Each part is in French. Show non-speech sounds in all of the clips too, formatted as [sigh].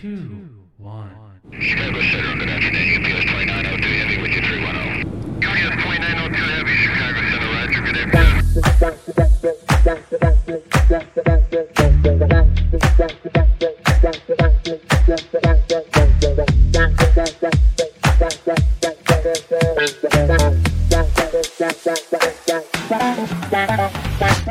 two, one. Chicago Center, good afternoon. UPS 2902 Heavy with you 310. UPS 2902 Heavy, Chicago Center, Roger, good afternoon.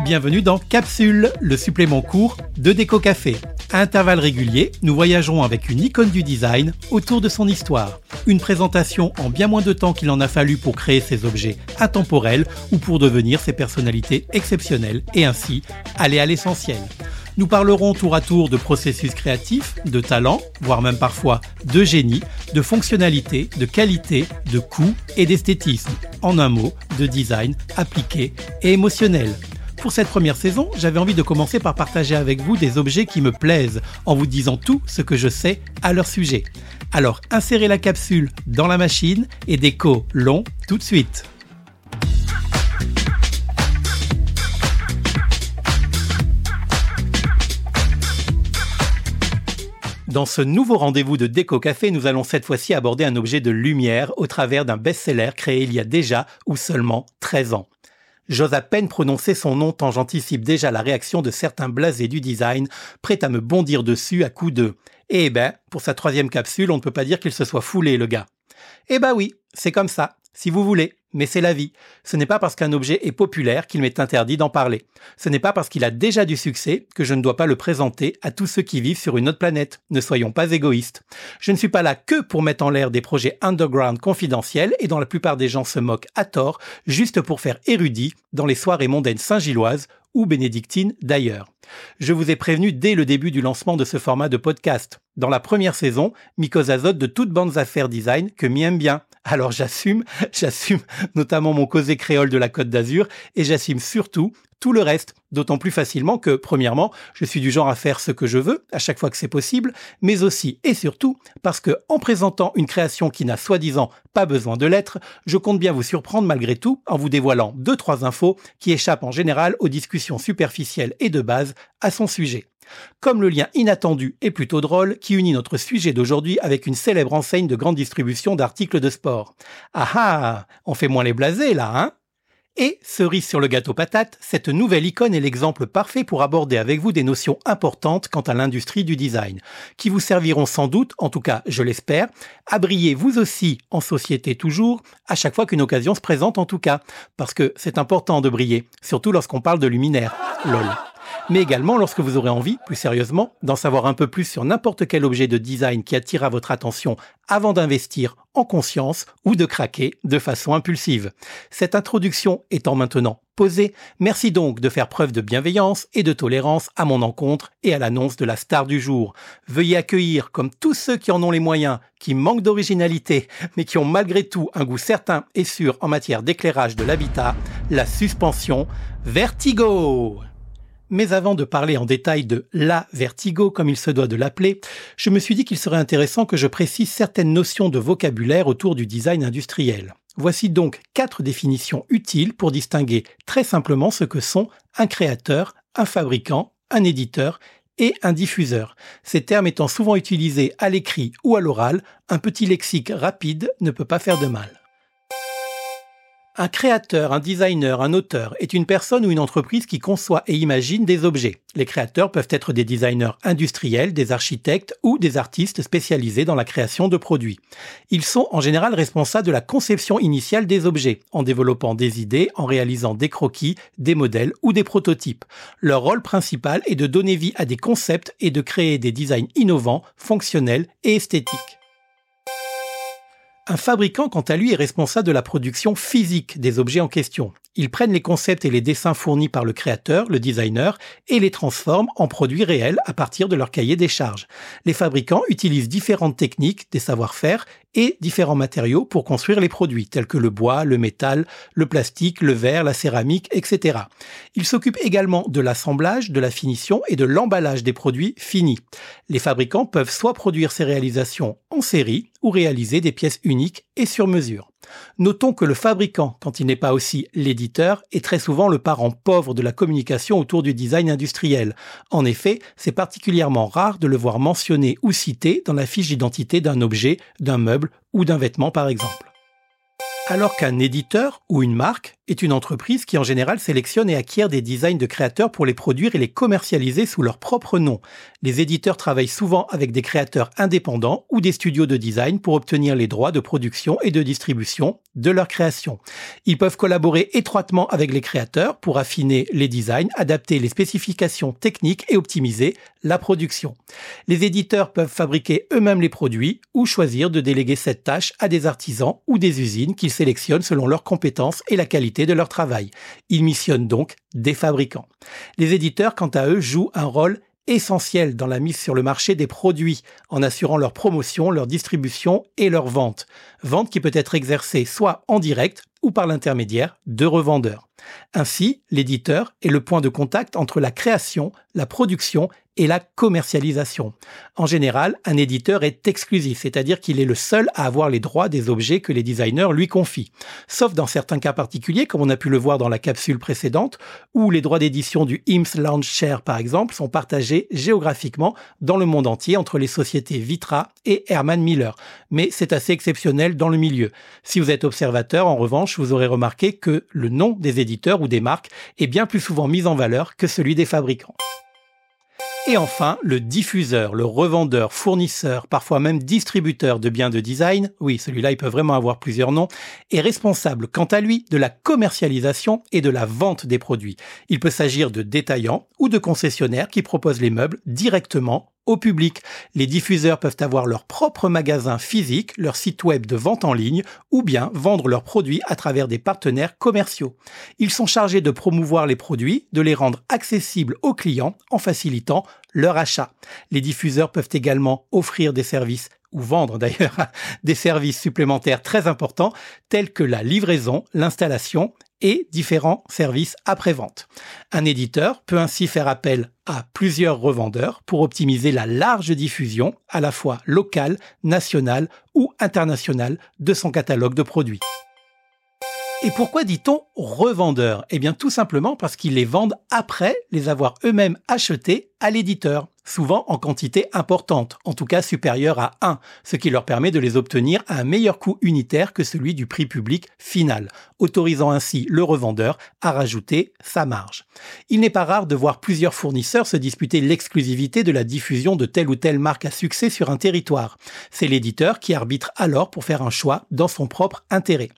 Bienvenue dans Capsule, le supplément court de Déco Café. À intervalles réguliers, nous voyagerons avec une icône du design autour de son histoire. Une présentation en bien moins de temps qu'il en a fallu pour créer ces objets intemporels ou pour devenir ces personnalités exceptionnelles et ainsi aller à l'essentiel. Nous parlerons tour à tour de processus créatifs, de talent, voire même parfois de génie, de fonctionnalité, de qualité, de coût et d'esthétisme. En un mot, de design appliqué et émotionnel. Pour cette première saison, j'avais envie de commencer par partager avec vous des objets qui me plaisent, en vous disant tout ce que je sais à leur sujet. Alors insérez la capsule dans la machine et déco long tout de suite. Dans ce nouveau rendez-vous de Déco Café, nous allons cette fois-ci aborder un objet de lumière au travers d'un best-seller créé il y a déjà ou seulement 13 ans. J'ose à peine prononcer son nom tant j'anticipe déjà la réaction de certains blasés du design, prêts à me bondir dessus à coups de Eh ben, pour sa troisième capsule, on ne peut pas dire qu'il se soit foulé, le gars. Eh ben oui, c'est comme ça, si vous voulez, mais c'est la vie. Ce n'est pas parce qu'un objet est populaire qu'il m'est interdit d'en parler. Ce n'est pas parce qu'il a déjà du succès que je ne dois pas le présenter à tous ceux qui vivent sur une autre planète. Ne soyons pas égoïstes. Je ne suis pas là que pour mettre en l'air des projets underground confidentiels et dont la plupart des gens se moquent à tort, juste pour faire érudit dans les soirées mondaines saint-gilloises ou bénédictines d'ailleurs. Je vous ai prévenu dès le début du lancement de ce format de podcast. Dans la première saison, Mikos azote de toutes bandes affaires design que m'y aime bien. Alors j'assume, [laughs] j'assume notamment mon causé créole de la Côte d'Azur et j'assume surtout tout le reste, d'autant plus facilement que, premièrement, je suis du genre à faire ce que je veux, à chaque fois que c'est possible, mais aussi et surtout parce que, en présentant une création qui n'a soi-disant pas besoin de l'être, je compte bien vous surprendre malgré tout en vous dévoilant deux trois infos qui échappent en général aux discussions superficielles et de base à son sujet. Comme le lien inattendu et plutôt drôle qui unit notre sujet d'aujourd'hui avec une célèbre enseigne de grande distribution d'articles de sport. Ah ah, on fait moins les blasés là, hein? Et, cerise sur le gâteau patate, cette nouvelle icône est l'exemple parfait pour aborder avec vous des notions importantes quant à l'industrie du design, qui vous serviront sans doute, en tout cas je l'espère, à briller vous aussi en société toujours, à chaque fois qu'une occasion se présente en tout cas, parce que c'est important de briller, surtout lorsqu'on parle de luminaire. Lol mais également lorsque vous aurez envie, plus sérieusement, d'en savoir un peu plus sur n'importe quel objet de design qui attirera votre attention avant d'investir en conscience ou de craquer de façon impulsive. Cette introduction étant maintenant posée, merci donc de faire preuve de bienveillance et de tolérance à mon encontre et à l'annonce de la star du jour. Veuillez accueillir, comme tous ceux qui en ont les moyens, qui manquent d'originalité, mais qui ont malgré tout un goût certain et sûr en matière d'éclairage de l'habitat, la suspension Vertigo. Mais avant de parler en détail de la vertigo, comme il se doit de l'appeler, je me suis dit qu'il serait intéressant que je précise certaines notions de vocabulaire autour du design industriel. Voici donc quatre définitions utiles pour distinguer très simplement ce que sont un créateur, un fabricant, un éditeur et un diffuseur. Ces termes étant souvent utilisés à l'écrit ou à l'oral, un petit lexique rapide ne peut pas faire de mal. Un créateur, un designer, un auteur est une personne ou une entreprise qui conçoit et imagine des objets. Les créateurs peuvent être des designers industriels, des architectes ou des artistes spécialisés dans la création de produits. Ils sont en général responsables de la conception initiale des objets, en développant des idées, en réalisant des croquis, des modèles ou des prototypes. Leur rôle principal est de donner vie à des concepts et de créer des designs innovants, fonctionnels et esthétiques. Un fabricant, quant à lui, est responsable de la production physique des objets en question. Ils prennent les concepts et les dessins fournis par le créateur, le designer, et les transforment en produits réels à partir de leur cahier des charges. Les fabricants utilisent différentes techniques, des savoir-faire et différents matériaux pour construire les produits, tels que le bois, le métal, le plastique, le verre, la céramique, etc. Ils s'occupent également de l'assemblage, de la finition et de l'emballage des produits finis. Les fabricants peuvent soit produire ces réalisations en série ou réaliser des pièces uniques et sur mesure. Notons que le fabricant, quand il n'est pas aussi l'éditeur, est très souvent le parent pauvre de la communication autour du design industriel. En effet, c'est particulièrement rare de le voir mentionné ou cité dans la fiche d'identité d'un objet, d'un meuble ou d'un vêtement par exemple. Alors qu'un éditeur ou une marque est une entreprise qui en général sélectionne et acquiert des designs de créateurs pour les produire et les commercialiser sous leur propre nom. Les éditeurs travaillent souvent avec des créateurs indépendants ou des studios de design pour obtenir les droits de production et de distribution de leur création. Ils peuvent collaborer étroitement avec les créateurs pour affiner les designs, adapter les spécifications techniques et optimiser la production. Les éditeurs peuvent fabriquer eux-mêmes les produits ou choisir de déléguer cette tâche à des artisans ou des usines qu'ils sélectionnent selon leurs compétences et la qualité de leur travail. Ils missionnent donc des fabricants. Les éditeurs, quant à eux, jouent un rôle essentiel dans la mise sur le marché des produits en assurant leur promotion, leur distribution et leur vente. Vente qui peut être exercée soit en direct ou par l'intermédiaire de revendeurs. Ainsi, l'éditeur est le point de contact entre la création, la production et la commercialisation. En général, un éditeur est exclusif, c'est-à-dire qu'il est le seul à avoir les droits des objets que les designers lui confient. Sauf dans certains cas particuliers, comme on a pu le voir dans la capsule précédente, où les droits d'édition du IMS Lounge Share, par exemple, sont partagés géographiquement dans le monde entier entre les sociétés Vitra et Herman Miller. Mais c'est assez exceptionnel dans le milieu. Si vous êtes observateur, en revanche, vous aurez remarqué que le nom des éditeurs ou des marques est bien plus souvent mis en valeur que celui des fabricants. Et enfin, le diffuseur, le revendeur, fournisseur, parfois même distributeur de biens de design, oui, celui-là, il peut vraiment avoir plusieurs noms, est responsable, quant à lui, de la commercialisation et de la vente des produits. Il peut s'agir de détaillants ou de concessionnaires qui proposent les meubles directement au public. Les diffuseurs peuvent avoir leur propre magasin physique, leur site web de vente en ligne, ou bien vendre leurs produits à travers des partenaires commerciaux. Ils sont chargés de promouvoir les produits, de les rendre accessibles aux clients en facilitant leur achat. Les diffuseurs peuvent également offrir des services ou vendre d'ailleurs [laughs] des services supplémentaires très importants tels que la livraison, l'installation et différents services après-vente. Un éditeur peut ainsi faire appel à plusieurs revendeurs pour optimiser la large diffusion à la fois locale, nationale ou internationale de son catalogue de produits. Et pourquoi dit-on revendeur? Eh bien tout simplement parce qu'ils les vendent après les avoir eux-mêmes achetés à l'éditeur souvent en quantité importante, en tout cas supérieure à 1, ce qui leur permet de les obtenir à un meilleur coût unitaire que celui du prix public final, autorisant ainsi le revendeur à rajouter sa marge. Il n'est pas rare de voir plusieurs fournisseurs se disputer l'exclusivité de la diffusion de telle ou telle marque à succès sur un territoire. C'est l'éditeur qui arbitre alors pour faire un choix dans son propre intérêt.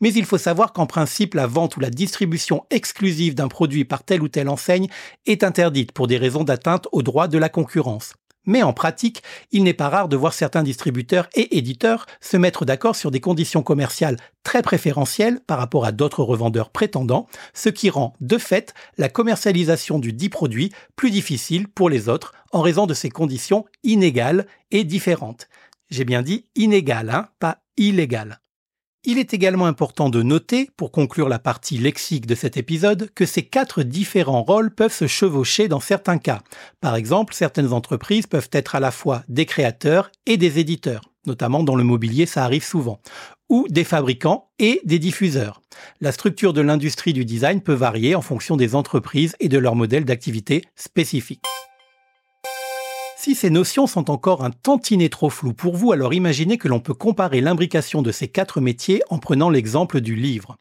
Mais il faut savoir qu'en principe, la vente ou la distribution exclusive d'un produit par telle ou telle enseigne est interdite pour des raisons d'atteinte aux droits de la concurrence. Mais en pratique, il n'est pas rare de voir certains distributeurs et éditeurs se mettre d'accord sur des conditions commerciales très préférentielles par rapport à d'autres revendeurs prétendants, ce qui rend de fait la commercialisation du dit produit plus difficile pour les autres en raison de ces conditions inégales et différentes. J'ai bien dit inégales, hein, pas illégales. Il est également important de noter, pour conclure la partie lexique de cet épisode, que ces quatre différents rôles peuvent se chevaucher dans certains cas. Par exemple, certaines entreprises peuvent être à la fois des créateurs et des éditeurs, notamment dans le mobilier ça arrive souvent, ou des fabricants et des diffuseurs. La structure de l'industrie du design peut varier en fonction des entreprises et de leur modèle d'activité spécifique. Si ces notions sont encore un tantinet trop floues pour vous, alors imaginez que l'on peut comparer l'imbrication de ces quatre métiers en prenant l'exemple du livre.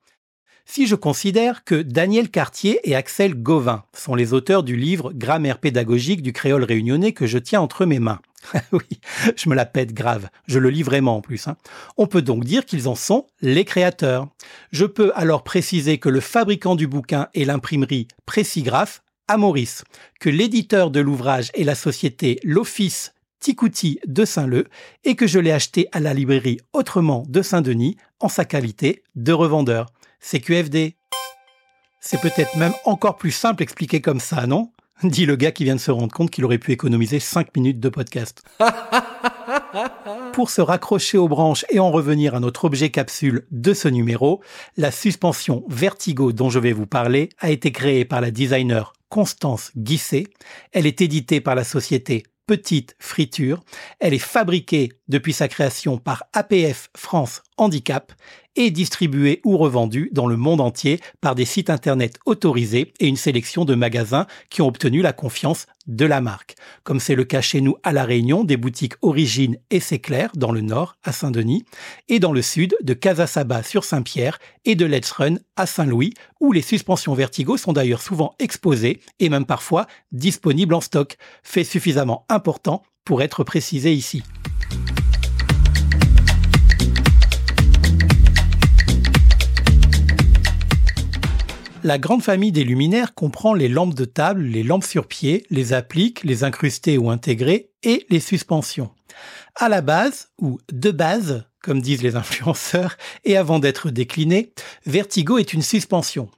Si je considère que Daniel Cartier et Axel Gauvin sont les auteurs du livre Grammaire pédagogique du créole réunionnais que je tiens entre mes mains. [laughs] oui, je me la pète grave, je le lis vraiment en plus. Hein. On peut donc dire qu'ils en sont les créateurs. Je peux alors préciser que le fabricant du bouquin est l'imprimerie Précigraphe Maurice que l'éditeur de l'ouvrage est la société L'Office Ticouti de Saint-Leu et que je l'ai acheté à la librairie Autrement de Saint-Denis en sa qualité de revendeur. C'est QFD. C'est peut-être même encore plus simple expliqué comme ça, non? Dit le gars qui vient de se rendre compte qu'il aurait pu économiser 5 minutes de podcast. Pour se raccrocher aux branches et en revenir à notre objet capsule de ce numéro, la suspension Vertigo dont je vais vous parler a été créée par la designer Constance Guisset. Elle est éditée par la société Petite Friture. Elle est fabriquée depuis sa création par APF France Handicap et distribué ou revendu dans le monde entier par des sites internet autorisés et une sélection de magasins qui ont obtenu la confiance de la marque. Comme c'est le cas chez nous à La Réunion, des boutiques Origine et C'est dans le nord à Saint-Denis et dans le sud de Casasaba sur Saint-Pierre et de Let's Run à Saint-Louis où les suspensions Vertigo sont d'ailleurs souvent exposées et même parfois disponibles en stock, fait suffisamment important pour être précisé ici. La grande famille des luminaires comprend les lampes de table, les lampes sur pied, les appliques, les incrustées ou intégrées et les suspensions. À la base, ou de base, comme disent les [laughs] influenceurs, et avant d'être décliné, Vertigo est une suspension.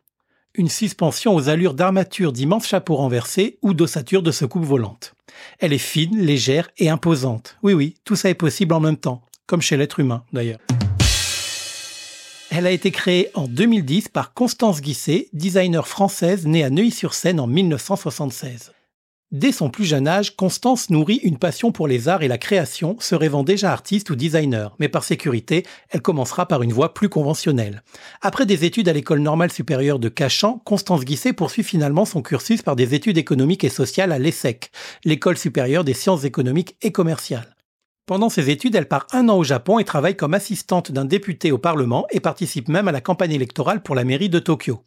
Une suspension aux allures d'armature d'immenses chapeaux renversés ou d'ossature de secoupe volante. Elle est fine, légère et imposante. Oui oui, tout ça est possible en même temps, comme chez l'être humain d'ailleurs. Elle a été créée en 2010 par Constance Guisset, designer française née à Neuilly-sur-Seine en 1976. Dès son plus jeune âge, Constance nourrit une passion pour les arts et la création, se rêvant déjà artiste ou designer, mais par sécurité, elle commencera par une voie plus conventionnelle. Après des études à l'école normale supérieure de Cachan, Constance Guisset poursuit finalement son cursus par des études économiques et sociales à l'ESSEC, l'école supérieure des sciences économiques et commerciales. Pendant ses études, elle part un an au Japon et travaille comme assistante d'un député au Parlement et participe même à la campagne électorale pour la mairie de Tokyo.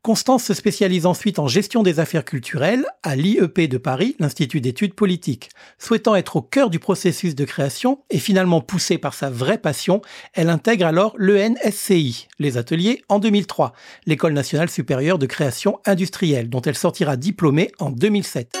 Constance se spécialise ensuite en gestion des affaires culturelles à l'IEP de Paris, l'Institut d'études politiques. Souhaitant être au cœur du processus de création et finalement poussée par sa vraie passion, elle intègre alors l'ENSCI, les ateliers, en 2003, l'École nationale supérieure de création industrielle, dont elle sortira diplômée en 2007.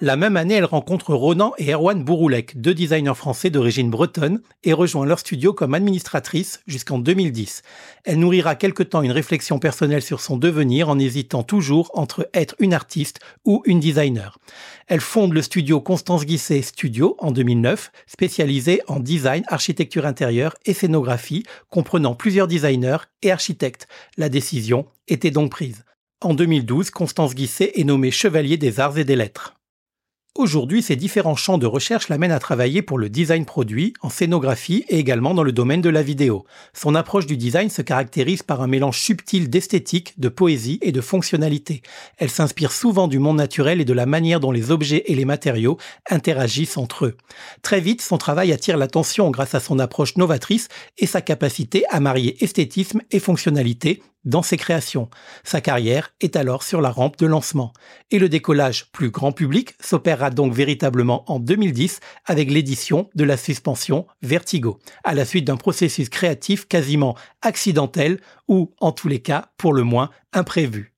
La même année, elle rencontre Ronan et Erwan Bouroulek, deux designers français d'origine bretonne, et rejoint leur studio comme administratrice jusqu'en 2010. Elle nourrira quelque temps une réflexion personnelle sur son devenir en hésitant toujours entre être une artiste ou une designer. Elle fonde le studio Constance Guisset Studio en 2009, spécialisé en design, architecture intérieure et scénographie, comprenant plusieurs designers et architectes. La décision était donc prise. En 2012, Constance Guisset est nommée chevalier des arts et des lettres. Aujourd'hui, ces différents champs de recherche l'amènent à travailler pour le design produit, en scénographie et également dans le domaine de la vidéo. Son approche du design se caractérise par un mélange subtil d'esthétique, de poésie et de fonctionnalité. Elle s'inspire souvent du monde naturel et de la manière dont les objets et les matériaux interagissent entre eux. Très vite, son travail attire l'attention grâce à son approche novatrice et sa capacité à marier esthétisme et fonctionnalité dans ses créations. Sa carrière est alors sur la rampe de lancement. Et le décollage plus grand public s'opérera donc véritablement en 2010 avec l'édition de la suspension Vertigo, à la suite d'un processus créatif quasiment accidentel ou, en tous les cas, pour le moins imprévu.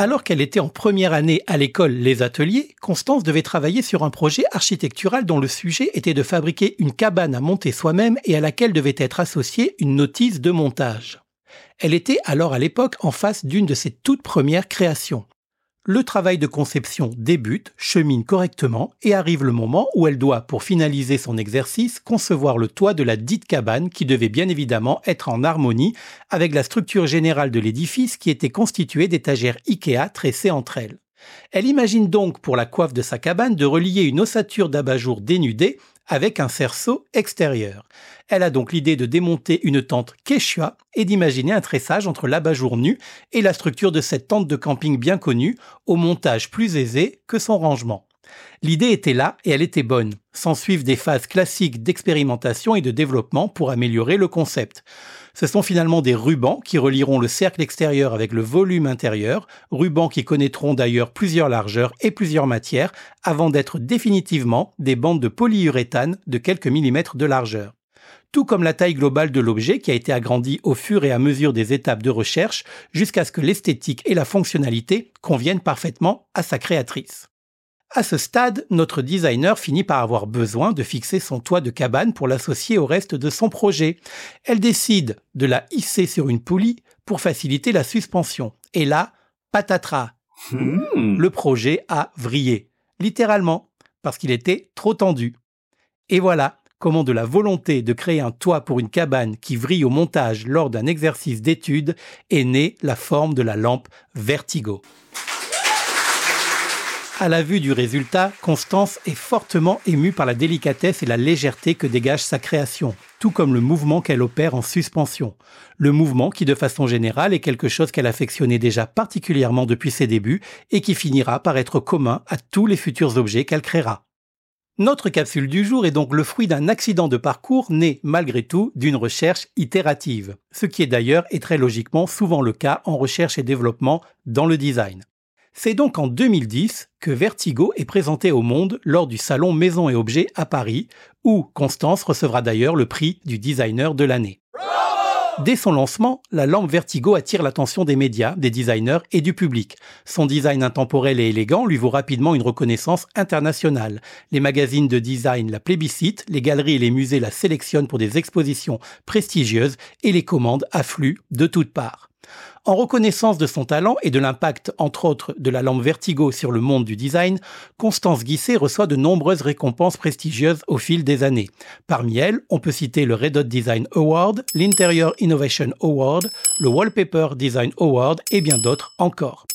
Alors qu'elle était en première année à l'école Les Ateliers, Constance devait travailler sur un projet architectural dont le sujet était de fabriquer une cabane à monter soi-même et à laquelle devait être associée une notice de montage. Elle était alors à l'époque en face d'une de ses toutes premières créations. Le travail de conception débute, chemine correctement et arrive le moment où elle doit, pour finaliser son exercice, concevoir le toit de la dite cabane qui devait bien évidemment être en harmonie avec la structure générale de l'édifice qui était constituée d'étagères Ikea tressées entre elles. Elle imagine donc pour la coiffe de sa cabane de relier une ossature d'abat-jour dénudée avec un cerceau extérieur. Elle a donc l'idée de démonter une tente Quechua et d'imaginer un tressage entre l'abat-jour nu et la structure de cette tente de camping bien connue, au montage plus aisé que son rangement. L'idée était là et elle était bonne. S'en suivent des phases classiques d'expérimentation et de développement pour améliorer le concept. Ce sont finalement des rubans qui relieront le cercle extérieur avec le volume intérieur, rubans qui connaîtront d'ailleurs plusieurs largeurs et plusieurs matières avant d'être définitivement des bandes de polyuréthane de quelques millimètres de largeur tout comme la taille globale de l'objet qui a été agrandie au fur et à mesure des étapes de recherche jusqu'à ce que l'esthétique et la fonctionnalité conviennent parfaitement à sa créatrice. À ce stade, notre designer finit par avoir besoin de fixer son toit de cabane pour l'associer au reste de son projet. Elle décide de la hisser sur une poulie pour faciliter la suspension. Et là, patatras. Hmm. Le projet a vrillé. Littéralement. Parce qu'il était trop tendu. Et voilà, comment de la volonté de créer un toit pour une cabane qui vrille au montage lors d'un exercice d'étude est née la forme de la lampe Vertigo. À la vue du résultat, Constance est fortement émue par la délicatesse et la légèreté que dégage sa création, tout comme le mouvement qu'elle opère en suspension. Le mouvement qui, de façon générale, est quelque chose qu'elle affectionnait déjà particulièrement depuis ses débuts et qui finira par être commun à tous les futurs objets qu'elle créera. Notre capsule du jour est donc le fruit d'un accident de parcours né, malgré tout, d'une recherche itérative, ce qui est d'ailleurs et très logiquement souvent le cas en recherche et développement dans le design. C'est donc en 2010 que Vertigo est présenté au monde lors du salon Maison et Objets à Paris, où Constance recevra d'ailleurs le prix du designer de l'année. Dès son lancement, la lampe Vertigo attire l'attention des médias, des designers et du public. Son design intemporel et élégant lui vaut rapidement une reconnaissance internationale. Les magazines de design la plébiscitent, les galeries et les musées la sélectionnent pour des expositions prestigieuses et les commandes affluent de toutes parts. En reconnaissance de son talent et de l'impact, entre autres, de la lampe Vertigo sur le monde du design, Constance Guisset reçoit de nombreuses récompenses prestigieuses au fil des années. Parmi elles, on peut citer le Red Dot Design Award, l'Interior Innovation Award, le Wallpaper Design Award et bien d'autres encore.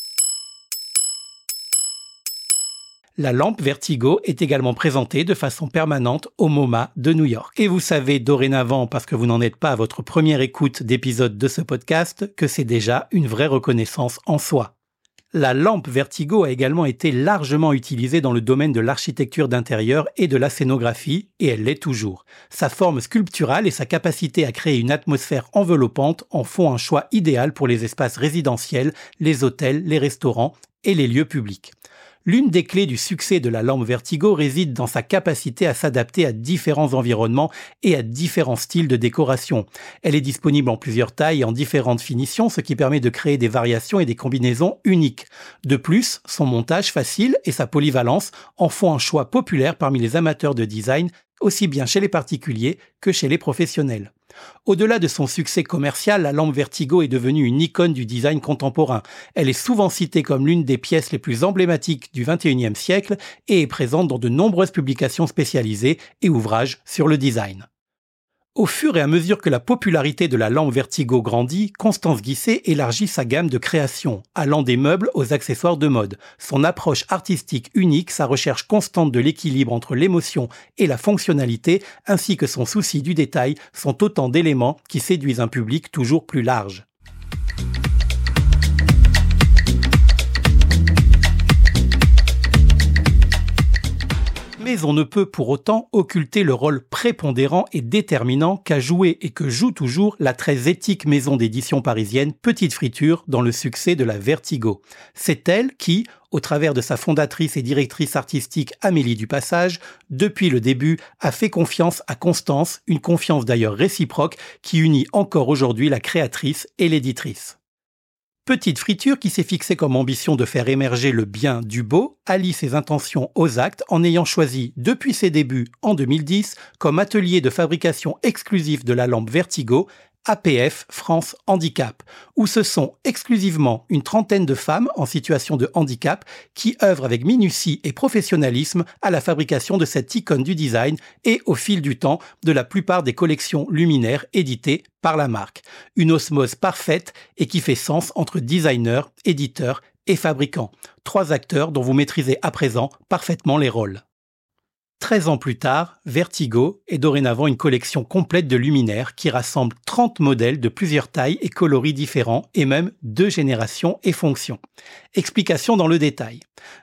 La lampe Vertigo est également présentée de façon permanente au MoMA de New York. Et vous savez dorénavant, parce que vous n'en êtes pas à votre première écoute d'épisode de ce podcast, que c'est déjà une vraie reconnaissance en soi. La lampe Vertigo a également été largement utilisée dans le domaine de l'architecture d'intérieur et de la scénographie, et elle l'est toujours. Sa forme sculpturale et sa capacité à créer une atmosphère enveloppante en font un choix idéal pour les espaces résidentiels, les hôtels, les restaurants et les lieux publics. L'une des clés du succès de la lampe Vertigo réside dans sa capacité à s'adapter à différents environnements et à différents styles de décoration. Elle est disponible en plusieurs tailles et en différentes finitions, ce qui permet de créer des variations et des combinaisons uniques. De plus, son montage facile et sa polyvalence en font un choix populaire parmi les amateurs de design, aussi bien chez les particuliers que chez les professionnels. Au-delà de son succès commercial, la lampe Vertigo est devenue une icône du design contemporain. Elle est souvent citée comme l'une des pièces les plus emblématiques du XXIe siècle et est présente dans de nombreuses publications spécialisées et ouvrages sur le design. Au fur et à mesure que la popularité de la lampe Vertigo grandit, Constance Guisset élargit sa gamme de créations, allant des meubles aux accessoires de mode. Son approche artistique unique, sa recherche constante de l'équilibre entre l'émotion et la fonctionnalité, ainsi que son souci du détail, sont autant d'éléments qui séduisent un public toujours plus large. Mais on ne peut pour autant occulter le rôle prépondérant et déterminant qu'a joué et que joue toujours la très éthique maison d'édition parisienne Petite Friture dans le succès de la Vertigo. C'est elle qui, au travers de sa fondatrice et directrice artistique Amélie Dupassage, depuis le début, a fait confiance à Constance, une confiance d'ailleurs réciproque qui unit encore aujourd'hui la créatrice et l'éditrice. Petite friture qui s'est fixée comme ambition de faire émerger le bien du beau, allie ses intentions aux actes en ayant choisi, depuis ses débuts en 2010, comme atelier de fabrication exclusif de la lampe Vertigo, APF France Handicap, où ce sont exclusivement une trentaine de femmes en situation de handicap qui œuvrent avec minutie et professionnalisme à la fabrication de cette icône du design et au fil du temps de la plupart des collections luminaires éditées par la marque. Une osmose parfaite et qui fait sens entre designer, éditeur et fabricant. Trois acteurs dont vous maîtrisez à présent parfaitement les rôles. 13 ans plus tard, Vertigo est dorénavant une collection complète de luminaires qui rassemble 30 modèles de plusieurs tailles et coloris différents et même deux générations et fonctions. Explication dans le détail.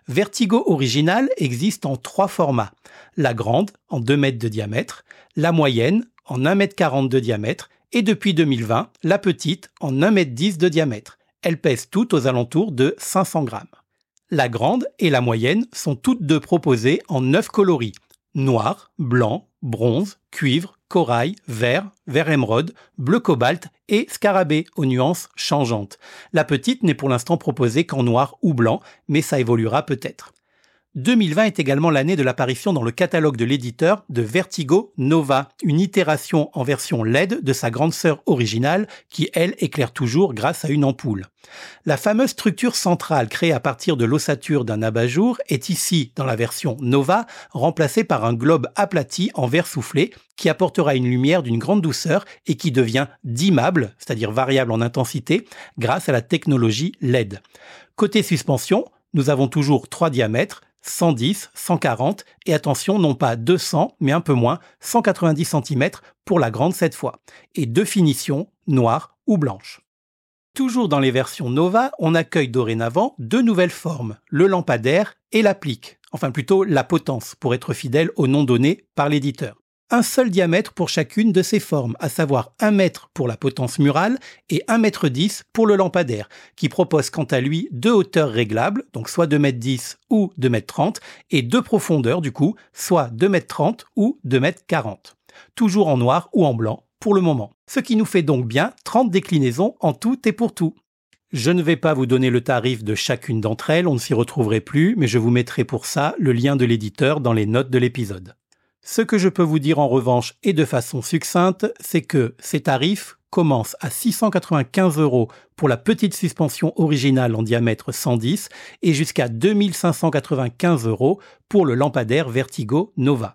Vertigo original existe en trois formats. La grande en 2 mètres de diamètre, la moyenne en 1 mètre 40 de diamètre et depuis 2020, la petite en 1 mètre 10 de diamètre. Elle pèse toutes aux alentours de 500 grammes. La grande et la moyenne sont toutes deux proposées en neuf coloris. Noir, blanc, bronze, cuivre, corail, vert, vert émeraude, bleu cobalt et scarabée aux nuances changeantes. La petite n'est pour l'instant proposée qu'en noir ou blanc, mais ça évoluera peut-être. 2020 est également l'année de l'apparition dans le catalogue de l'éditeur de Vertigo Nova, une itération en version LED de sa grande sœur originale qui, elle, éclaire toujours grâce à une ampoule. La fameuse structure centrale créée à partir de l'ossature d'un abat-jour est ici, dans la version Nova, remplacée par un globe aplati en verre soufflé qui apportera une lumière d'une grande douceur et qui devient dimmable, c'est-à-dire variable en intensité, grâce à la technologie LED. Côté suspension, nous avons toujours trois diamètres, 110, 140 et attention non pas 200 mais un peu moins, 190 cm pour la grande cette fois. Et deux finitions, noire ou blanche. Toujours dans les versions Nova, on accueille dorénavant deux nouvelles formes, le lampadaire et l'applique, enfin plutôt la potence pour être fidèle au nom donné par l'éditeur un seul diamètre pour chacune de ces formes, à savoir 1 mètre pour la potence murale et 1 mètre 10 pour le lampadaire, qui propose quant à lui deux hauteurs réglables, donc soit 2 mètres 10 ou 2 mètres 30, et deux profondeurs du coup, soit 2 mètres 30 ou 2 mètres 40. Toujours en noir ou en blanc pour le moment. Ce qui nous fait donc bien 30 déclinaisons en tout et pour tout. Je ne vais pas vous donner le tarif de chacune d'entre elles, on ne s'y retrouverait plus, mais je vous mettrai pour ça le lien de l'éditeur dans les notes de l'épisode. Ce que je peux vous dire en revanche et de façon succincte, c'est que ces tarifs commencent à 695 euros pour la petite suspension originale en diamètre 110 et jusqu'à 2595 euros pour le lampadaire Vertigo Nova.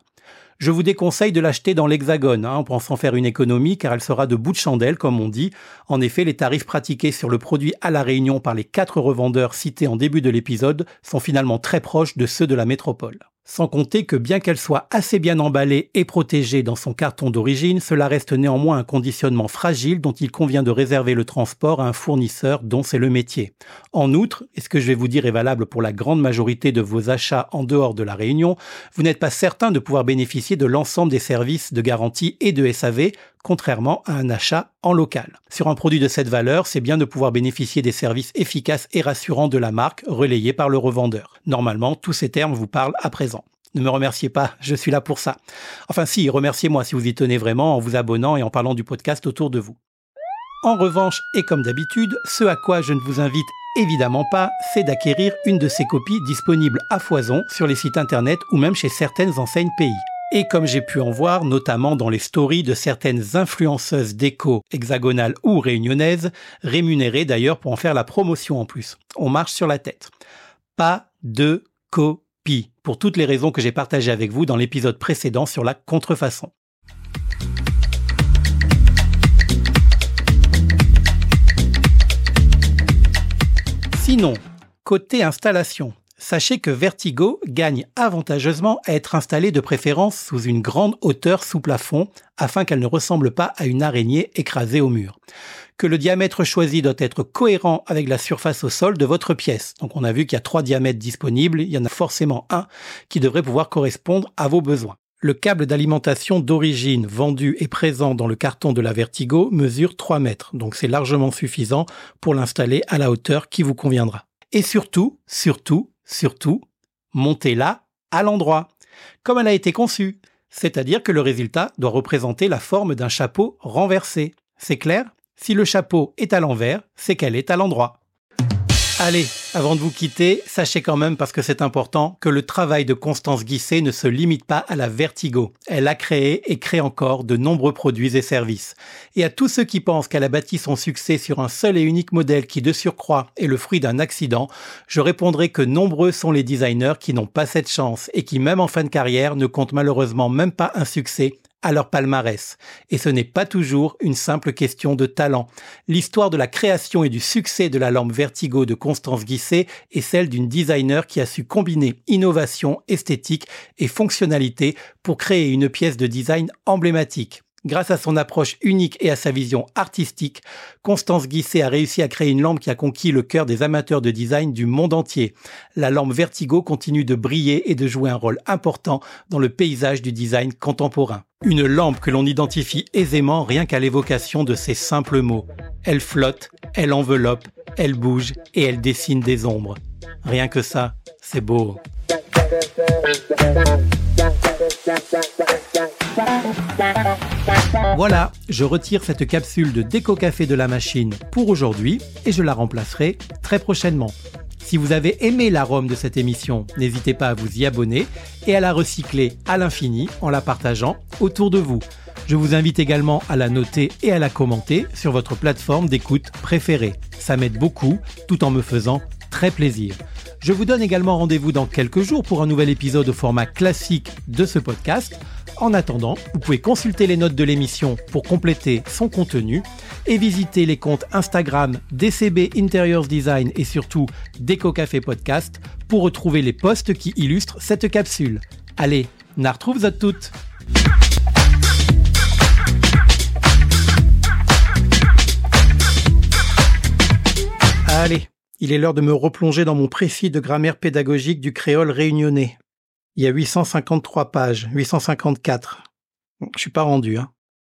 Je vous déconseille de l'acheter dans l'hexagone, hein, en pensant faire une économie, car elle sera de bout de chandelle, comme on dit. En effet, les tarifs pratiqués sur le produit à la Réunion par les quatre revendeurs cités en début de l'épisode sont finalement très proches de ceux de la métropole. Sans compter que bien qu'elle soit assez bien emballée et protégée dans son carton d'origine, cela reste néanmoins un conditionnement fragile dont il convient de réserver le transport à un fournisseur dont c'est le métier. En outre, et ce que je vais vous dire est valable pour la grande majorité de vos achats en dehors de la Réunion, vous n'êtes pas certain de pouvoir bénéficier de l'ensemble des services de garantie et de SAV contrairement à un achat en local. Sur un produit de cette valeur, c'est bien de pouvoir bénéficier des services efficaces et rassurants de la marque relayés par le revendeur. Normalement, tous ces termes vous parlent à présent. Ne me remerciez pas, je suis là pour ça. Enfin si, remerciez-moi si vous y tenez vraiment en vous abonnant et en parlant du podcast autour de vous. En revanche, et comme d'habitude, ce à quoi je ne vous invite évidemment pas, c'est d'acquérir une de ces copies disponibles à foison sur les sites internet ou même chez certaines enseignes pays. Et comme j'ai pu en voir, notamment dans les stories de certaines influenceuses déco hexagonales ou réunionnaises, rémunérées d'ailleurs pour en faire la promotion en plus. On marche sur la tête. Pas de copie, pour toutes les raisons que j'ai partagées avec vous dans l'épisode précédent sur la contrefaçon. Sinon, côté installation, sachez que Vertigo gagne avantageusement à être installé de préférence sous une grande hauteur sous plafond afin qu'elle ne ressemble pas à une araignée écrasée au mur. Que le diamètre choisi doit être cohérent avec la surface au sol de votre pièce. Donc on a vu qu'il y a trois diamètres disponibles, il y en a forcément un qui devrait pouvoir correspondre à vos besoins. Le câble d'alimentation d'origine vendu et présent dans le carton de la Vertigo mesure 3 mètres, donc c'est largement suffisant pour l'installer à la hauteur qui vous conviendra. Et surtout, surtout, Surtout, montez-la à l'endroit, comme elle a été conçue, c'est-à-dire que le résultat doit représenter la forme d'un chapeau renversé. C'est clair? Si le chapeau est à l'envers, c'est qu'elle est à l'endroit. Allez, avant de vous quitter, sachez quand même, parce que c'est important, que le travail de Constance Guisset ne se limite pas à la vertigo. Elle a créé et crée encore de nombreux produits et services. Et à tous ceux qui pensent qu'elle a bâti son succès sur un seul et unique modèle qui de surcroît est le fruit d'un accident, je répondrai que nombreux sont les designers qui n'ont pas cette chance et qui même en fin de carrière ne comptent malheureusement même pas un succès à leur palmarès. Et ce n'est pas toujours une simple question de talent. L'histoire de la création et du succès de la lampe Vertigo de Constance Guisset est celle d'une designer qui a su combiner innovation, esthétique et fonctionnalité pour créer une pièce de design emblématique. Grâce à son approche unique et à sa vision artistique, Constance Guisset a réussi à créer une lampe qui a conquis le cœur des amateurs de design du monde entier. La lampe Vertigo continue de briller et de jouer un rôle important dans le paysage du design contemporain. Une lampe que l'on identifie aisément rien qu'à l'évocation de ces simples mots. Elle flotte, elle enveloppe, elle bouge et elle dessine des ombres. Rien que ça, c'est beau. Voilà, je retire cette capsule de déco café de la machine pour aujourd'hui et je la remplacerai très prochainement. Si vous avez aimé l'arôme de cette émission, n'hésitez pas à vous y abonner et à la recycler à l'infini en la partageant autour de vous. Je vous invite également à la noter et à la commenter sur votre plateforme d'écoute préférée. Ça m'aide beaucoup tout en me faisant très plaisir. Je vous donne également rendez-vous dans quelques jours pour un nouvel épisode au format classique de ce podcast. En attendant, vous pouvez consulter les notes de l'émission pour compléter son contenu et visiter les comptes Instagram DCB Interiors Design et surtout Déco Café Podcast pour retrouver les posts qui illustrent cette capsule. Allez, na retrouve à toutes Allez, il est l'heure de me replonger dans mon précis de grammaire pédagogique du créole réunionnais. Il y a 853 pages, 854. Je suis pas rendu, hein.